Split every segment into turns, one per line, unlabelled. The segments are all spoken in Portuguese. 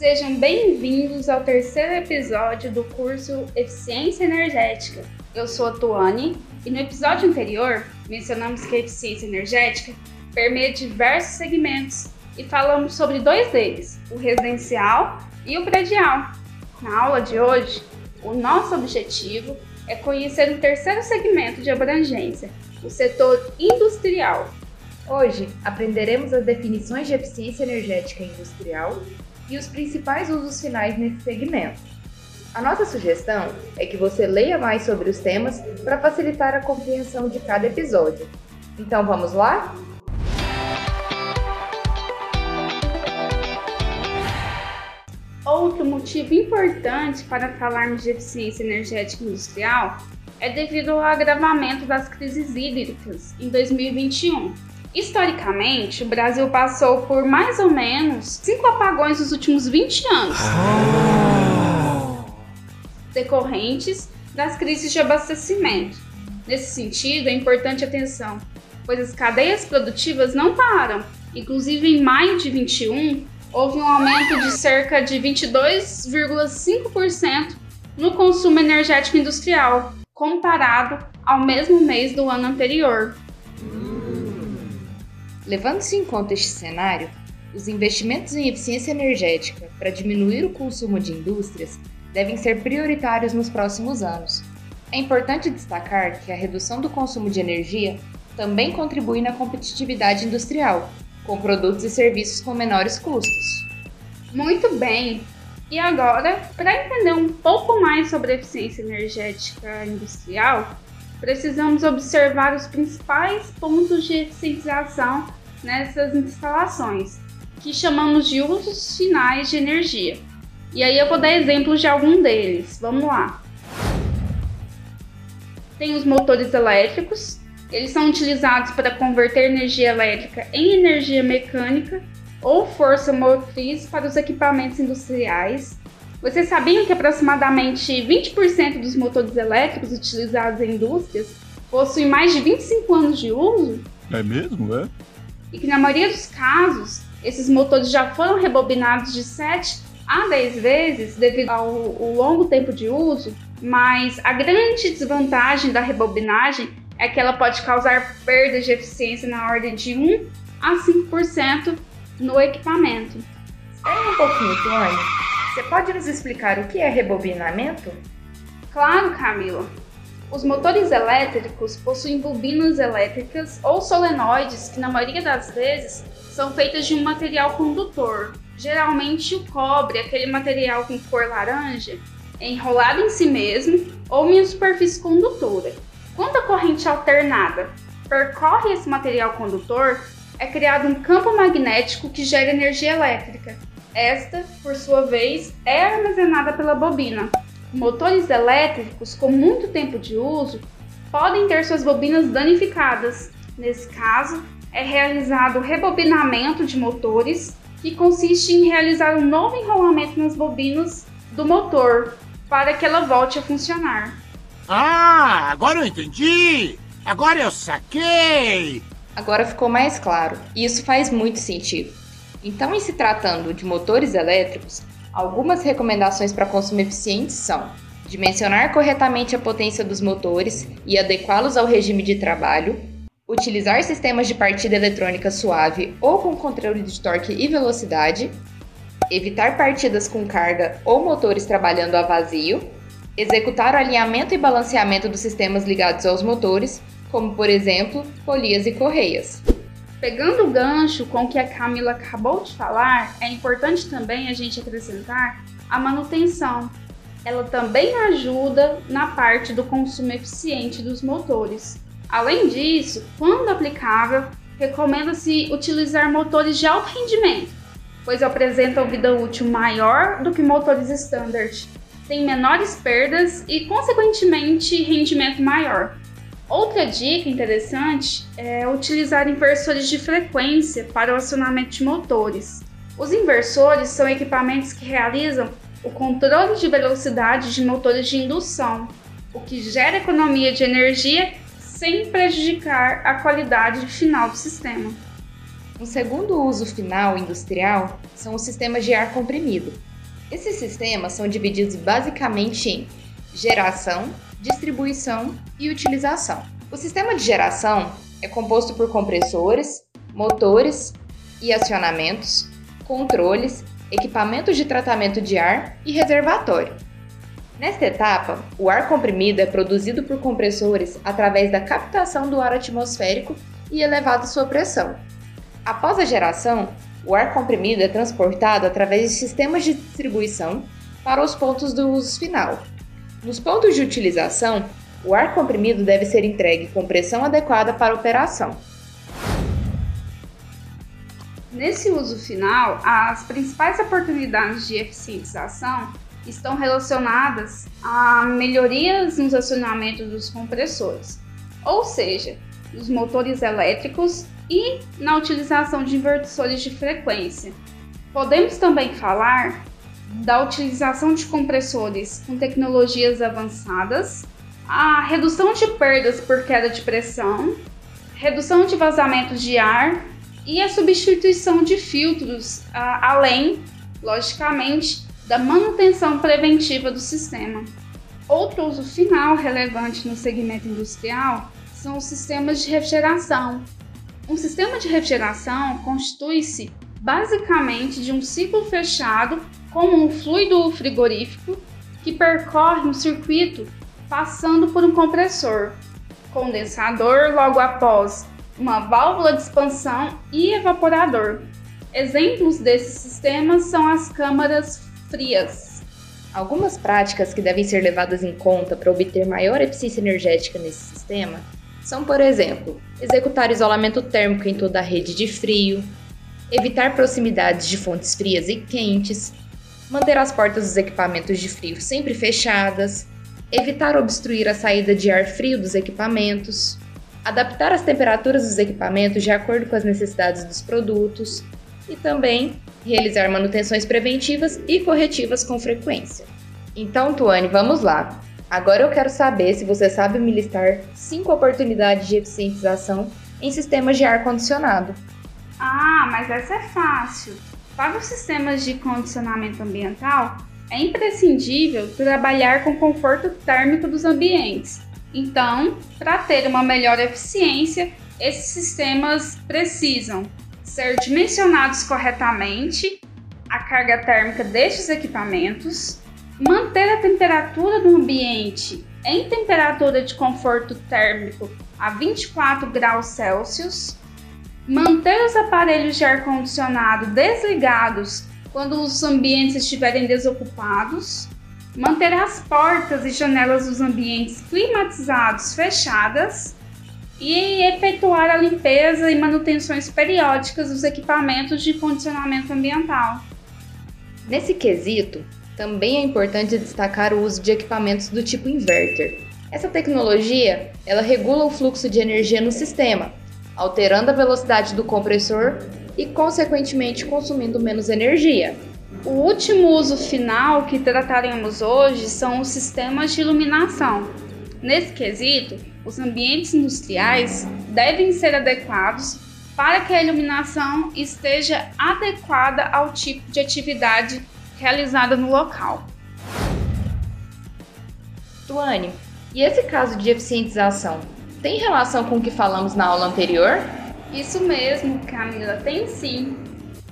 Sejam bem-vindos ao terceiro episódio do curso Eficiência Energética. Eu sou a Tuane e no episódio anterior mencionamos que a eficiência energética permeia diversos segmentos e falamos sobre dois deles, o residencial e o predial. Na aula de hoje, o nosso objetivo é conhecer o terceiro segmento de abrangência, o setor industrial.
Hoje aprenderemos as definições de eficiência energética industrial e os principais usos finais nesse segmento. A nossa sugestão é que você leia mais sobre os temas para facilitar a compreensão de cada episódio. Então vamos lá?
Outro motivo importante para falarmos de eficiência energética industrial é devido ao agravamento das crises hídricas em 2021 Historicamente, o Brasil passou por mais ou menos cinco apagões nos últimos 20 anos, decorrentes das crises de abastecimento. Nesse sentido, é importante atenção, pois as cadeias produtivas não param. Inclusive, em maio de 21, houve um aumento de cerca de 22,5% no consumo energético industrial, comparado ao mesmo mês do ano anterior.
Levando-se em conta este cenário, os investimentos em eficiência energética para diminuir o consumo de indústrias devem ser prioritários nos próximos anos. É importante destacar que a redução do consumo de energia também contribui na competitividade industrial, com produtos e serviços com menores custos.
Muito bem! E agora, para entender um pouco mais sobre a eficiência energética industrial, precisamos observar os principais pontos de eficientização nessas instalações, que chamamos de usos finais de energia. E aí eu vou dar exemplos de algum deles. Vamos lá. Tem os motores elétricos. Eles são utilizados para converter energia elétrica em energia mecânica ou força motriz para os equipamentos industriais. Vocês sabiam que aproximadamente 20% dos motores elétricos utilizados em indústrias possuem mais de 25 anos de uso?
É mesmo, é?
E que na maioria dos casos esses motores já foram rebobinados de 7 a 10 vezes devido ao, ao longo tempo de uso, mas a grande desvantagem da rebobinagem é que ela pode causar perdas de eficiência na ordem de 1 a 5% no equipamento.
Espera um pouquinho, Tuane. Você pode nos explicar o que é rebobinamento?
Claro, Camila. Os motores elétricos possuem bobinas elétricas ou solenoides que, na maioria das vezes, são feitas de um material condutor, geralmente o cobre, aquele material com cor laranja, enrolado em si mesmo ou em uma superfície condutora. Quando a corrente alternada percorre esse material condutor, é criado um campo magnético que gera energia elétrica. Esta, por sua vez, é armazenada pela bobina. Motores elétricos com muito tempo de uso podem ter suas bobinas danificadas. Nesse caso, é realizado o rebobinamento de motores, que consiste em realizar um novo enrolamento nas bobinas do motor para que ela volte a funcionar.
Ah, agora eu entendi! Agora eu saquei!
Agora ficou mais claro, e isso faz muito sentido. Então, em se tratando de motores elétricos, Algumas recomendações para consumo eficiente são dimensionar corretamente a potência dos motores e adequá-los ao regime de trabalho, utilizar sistemas de partida eletrônica suave ou com controle de torque e velocidade, evitar partidas com carga ou motores trabalhando a vazio, executar o alinhamento e balanceamento dos sistemas ligados aos motores, como por exemplo, polias e correias.
Pegando o gancho com o que a Camila acabou de falar, é importante também a gente acrescentar a manutenção. Ela também ajuda na parte do consumo eficiente dos motores. Além disso, quando aplicável, recomenda-se utilizar motores de alto rendimento, pois apresentam vida útil maior do que motores standard, têm menores perdas e, consequentemente, rendimento maior. Outra dica interessante é utilizar inversores de frequência para o acionamento de motores. Os inversores são equipamentos que realizam o controle de velocidade de motores de indução, o que gera economia de energia sem prejudicar a qualidade final do sistema.
Um segundo uso final industrial são os sistemas de ar comprimido, Esses sistemas são divididos basicamente em geração, distribuição e utilização. O sistema de geração é composto por compressores, motores e acionamentos, controles, equipamentos de tratamento de ar e reservatório. Nesta etapa, o ar comprimido é produzido por compressores através da captação do ar atmosférico e elevado sua pressão. Após a geração, o ar comprimido é transportado através de sistemas de distribuição para os pontos do uso final. Nos pontos de utilização, o ar comprimido deve ser entregue com pressão adequada para a operação.
Nesse uso final, as principais oportunidades de eficientização estão relacionadas a melhorias nos acionamentos dos compressores, ou seja, dos motores elétricos e na utilização de inversores de frequência. Podemos também falar da utilização de compressores com tecnologias avançadas, a redução de perdas por queda de pressão, redução de vazamentos de ar e a substituição de filtros, além, logicamente, da manutenção preventiva do sistema. Outro uso final relevante no segmento industrial são os sistemas de refrigeração. Um sistema de refrigeração constitui-se basicamente de um ciclo fechado como um fluido frigorífico que percorre um circuito passando por um compressor, condensador logo após uma válvula de expansão e evaporador. Exemplos desses sistemas são as câmaras frias.
Algumas práticas que devem ser levadas em conta para obter maior eficiência energética nesse sistema são, por exemplo, executar isolamento térmico em toda a rede de frio, evitar proximidades de fontes frias e quentes, manter as portas dos equipamentos de frio sempre fechadas, evitar obstruir a saída de ar frio dos equipamentos, adaptar as temperaturas dos equipamentos de acordo com as necessidades dos produtos e também realizar manutenções preventivas e corretivas com frequência. Então, Tuane, vamos lá. Agora eu quero saber se você sabe me listar cinco oportunidades de eficientização em sistemas de ar condicionado.
Ah, mas essa é fácil. Para os sistemas de condicionamento ambiental, é imprescindível trabalhar com o conforto térmico dos ambientes. Então, para ter uma melhor eficiência, esses sistemas precisam ser dimensionados corretamente a carga térmica destes equipamentos, manter a temperatura do ambiente em temperatura de conforto térmico a 24 graus Celsius, manter os aparelhos de ar-condicionado desligados quando os ambientes estiverem desocupados, manter as portas e janelas dos ambientes climatizados fechadas e efetuar a limpeza e manutenções periódicas dos equipamentos de condicionamento ambiental.
Nesse quesito, também é importante destacar o uso de equipamentos do tipo inverter. Essa tecnologia, ela regula o fluxo de energia no sistema, alterando a velocidade do compressor e consequentemente consumindo menos energia.
O último uso final que trataremos hoje são os sistemas de iluminação. Nesse quesito, os ambientes industriais devem ser adequados para que a iluminação esteja adequada ao tipo de atividade realizada no local.
Tuane, e esse caso de eficientização tem relação com o que falamos na aula anterior?
Isso mesmo, Camila, tem sim.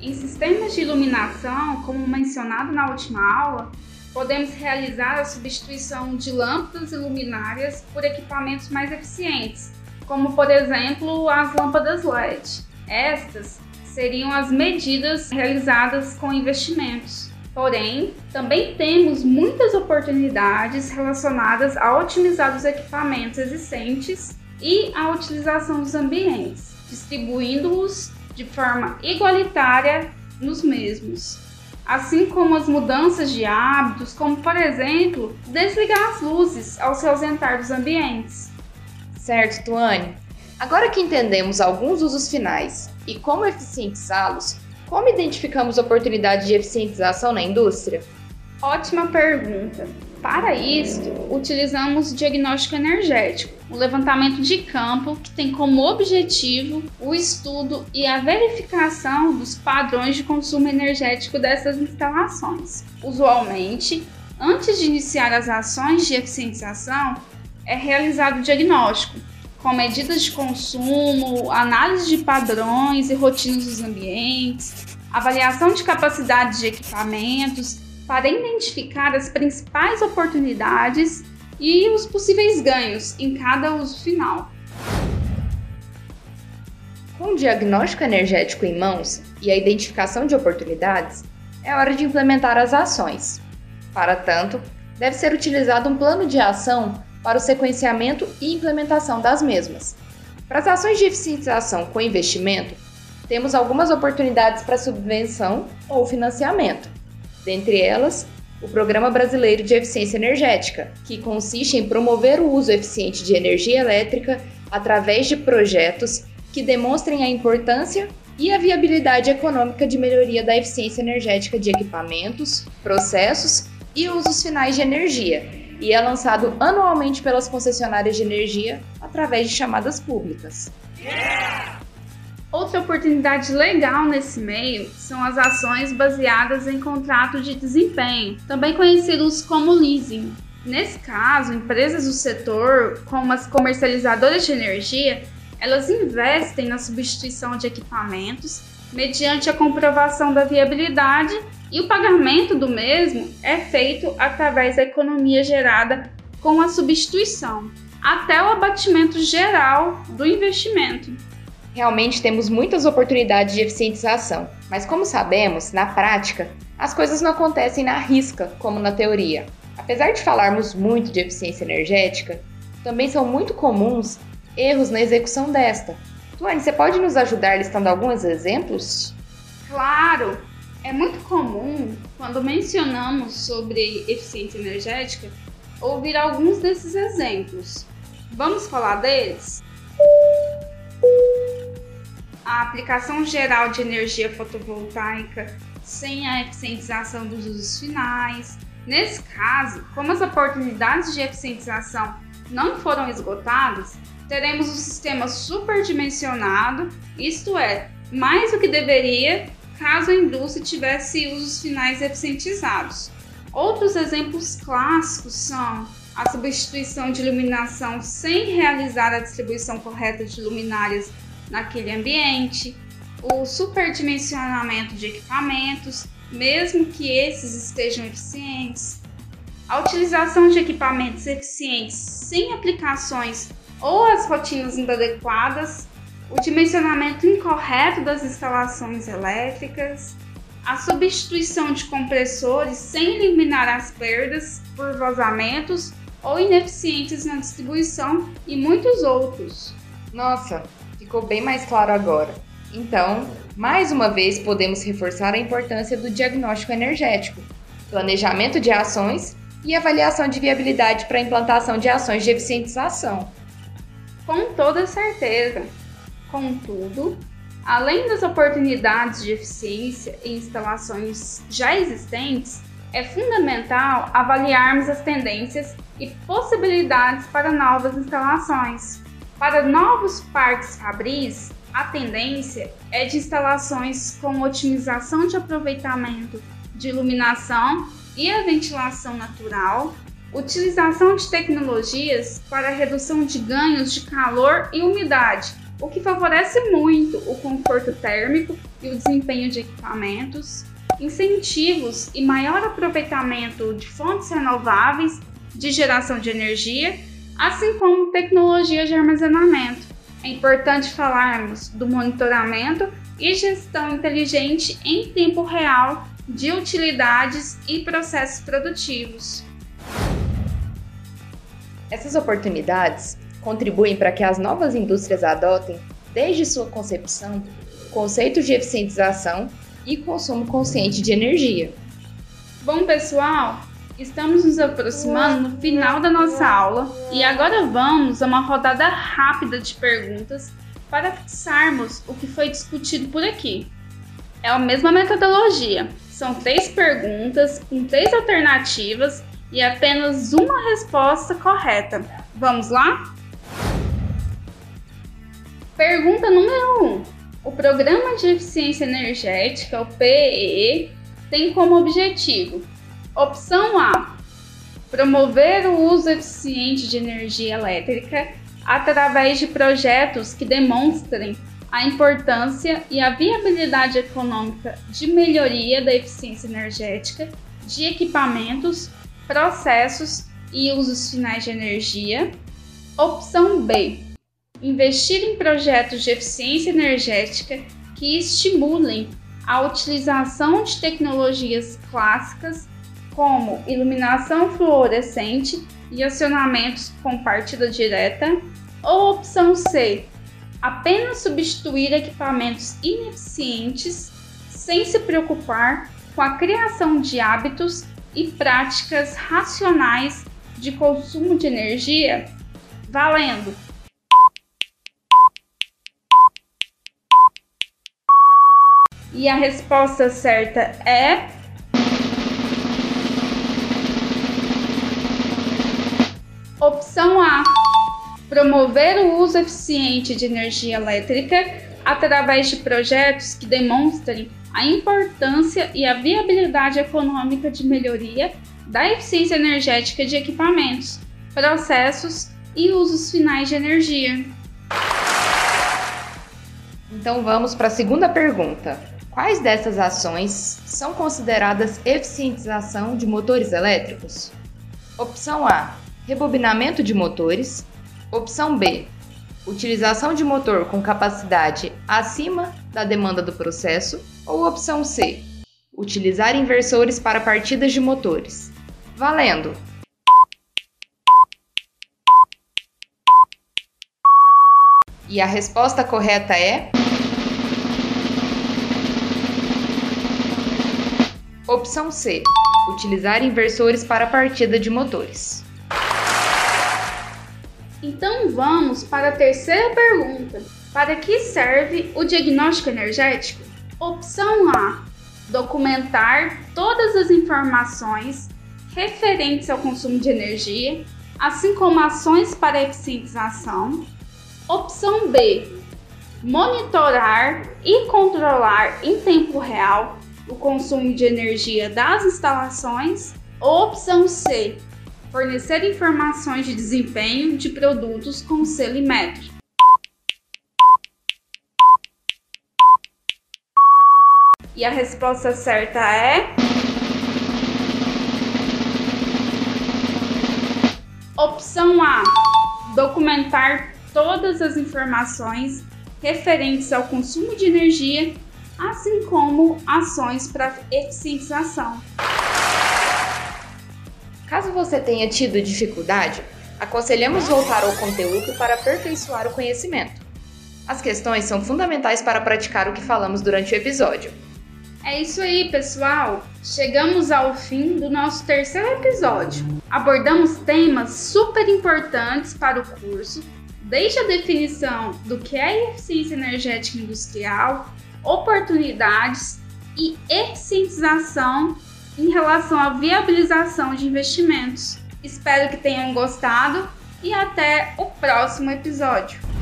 Em sistemas de iluminação, como mencionado na última aula, podemos realizar a substituição de lâmpadas e luminárias por equipamentos mais eficientes, como por exemplo as lâmpadas LED. Estas seriam as medidas realizadas com investimentos. Porém, também temos muitas oportunidades relacionadas a otimizar os equipamentos existentes e a utilização dos ambientes, distribuindo-os de forma igualitária nos mesmos assim como as mudanças de hábitos, como por exemplo, desligar as luzes ao se ausentar dos ambientes.
Certo, Tuane. Agora que entendemos alguns usos finais e como eficientizá-los, como identificamos oportunidades de eficientização na indústria?
Ótima pergunta. Para isso, utilizamos o diagnóstico energético, o levantamento de campo que tem como objetivo o estudo e a verificação dos padrões de consumo energético dessas instalações. Usualmente, antes de iniciar as ações de eficientização, é realizado o diagnóstico, com medidas de consumo, análise de padrões e rotinas dos ambientes, avaliação de capacidade de equipamentos para identificar as principais oportunidades e os possíveis ganhos em cada uso final.
Com o diagnóstico energético em mãos e a identificação de oportunidades, é hora de implementar as ações. Para tanto, deve ser utilizado um plano de ação para o sequenciamento e implementação das mesmas. Para as ações de eficientização com investimento, temos algumas oportunidades para subvenção ou financiamento. Dentre elas, o Programa Brasileiro de Eficiência Energética, que consiste em promover o uso eficiente de energia elétrica através de projetos que demonstrem a importância e a viabilidade econômica de melhoria da eficiência energética de equipamentos, processos e usos finais de energia, e é lançado anualmente pelas concessionárias de energia através de chamadas públicas.
Yeah! Outra oportunidade legal nesse meio são as ações baseadas em contrato de desempenho, também conhecidos como leasing. Nesse caso, empresas do setor, como as comercializadoras de energia, elas investem na substituição de equipamentos mediante a comprovação da viabilidade e o pagamento do mesmo é feito através da economia gerada com a substituição, até o abatimento geral do investimento.
Realmente temos muitas oportunidades de eficientização, mas como sabemos, na prática, as coisas não acontecem na risca, como na teoria. Apesar de falarmos muito de eficiência energética, também são muito comuns erros na execução desta. Tuane, você pode nos ajudar listando alguns exemplos?
Claro! É muito comum, quando mencionamos sobre eficiência energética, ouvir alguns desses exemplos. Vamos falar deles? a aplicação geral de energia fotovoltaica sem a eficientização dos usos finais. Nesse caso, como as oportunidades de eficientização não foram esgotadas, teremos um sistema superdimensionado, isto é, mais do que deveria caso a indústria tivesse usos finais eficientizados. Outros exemplos clássicos são a substituição de iluminação sem realizar a distribuição correta de luminárias naquele ambiente, o superdimensionamento de equipamentos, mesmo que esses estejam eficientes, a utilização de equipamentos eficientes sem aplicações ou as rotinas inadequadas, o dimensionamento incorreto das instalações elétricas, a substituição de compressores sem eliminar as perdas por vazamentos ou ineficientes na distribuição e muitos outros.
Nossa, ficou bem mais claro agora. Então, mais uma vez, podemos reforçar a importância do diagnóstico energético, planejamento de ações e avaliação de viabilidade para implantação de ações de eficientização.
Com toda certeza. Contudo, além das oportunidades de eficiência em instalações já existentes, é fundamental avaliarmos as tendências e possibilidades para novas instalações. Para novos parques fabris, a tendência é de instalações com otimização de aproveitamento de iluminação e a ventilação natural, utilização de tecnologias para redução de ganhos de calor e umidade, o que favorece muito o conforto térmico e o desempenho de equipamentos, incentivos e maior aproveitamento de fontes renováveis de geração de energia assim como tecnologia de armazenamento. É importante falarmos do monitoramento e gestão inteligente em tempo real de utilidades e processos produtivos.
Essas oportunidades contribuem para que as novas indústrias adotem, desde sua concepção, conceitos de eficientização e consumo consciente de energia.
Bom, pessoal, Estamos nos aproximando no final da nossa aula e agora vamos a uma rodada rápida de perguntas para fixarmos o que foi discutido por aqui. É a mesma metodologia, são três perguntas com três alternativas e apenas uma resposta correta. Vamos lá? Pergunta número 1. Um. O Programa de Eficiência Energética, o PEE, tem como objetivo: opção A, promover o uso eficiente de energia elétrica através de projetos que demonstrem a importância e a viabilidade econômica de melhoria da eficiência energética de equipamentos, processos e usos finais de energia. Opção B. Investir em projetos de eficiência energética que estimulem a utilização de tecnologias clássicas como iluminação fluorescente e acionamentos com partida direta, ou opção C, apenas substituir equipamentos ineficientes sem se preocupar com a criação de hábitos e práticas racionais de consumo de energia, valendo. E a resposta certa é Opção A: promover o uso eficiente de energia elétrica através de projetos que demonstrem a importância e a viabilidade econômica de melhoria da eficiência energética de equipamentos, processos e usos finais de energia.
Então vamos para a segunda pergunta. Quais dessas ações são consideradas eficientização de motores elétricos? Opção A: rebobinamento de motores. Opção B: utilização de motor com capacidade acima da demanda do processo. Ou opção C: utilizar inversores para partidas de motores. Valendo! E a resposta correta é. Opção C: utilizar inversores para partida de motores.
Então vamos para a terceira pergunta. Para que serve o diagnóstico energético? Opção A: documentar todas as informações referentes ao consumo de energia, assim como ações para eficientização. Opção B: monitorar e controlar em tempo real o consumo de energia das instalações. Opção C: fornecer informações de desempenho de produtos com selo Imetro. E a resposta certa é. Opção A: documentar todas as informações referentes ao consumo de energia, assim como ações para eficientização.
Você tenha tido dificuldade, aconselhamos voltar ao conteúdo para aperfeiçoar o conhecimento. As questões são fundamentais para praticar o que falamos durante o episódio.
É isso aí, pessoal! Chegamos ao fim do nosso terceiro episódio. Abordamos temas super importantes para o curso, desde a definição do que é eficiência energética industrial, oportunidades e eficientização em relação à viabilização de investimentos. Espero que tenham gostado e até o próximo episódio.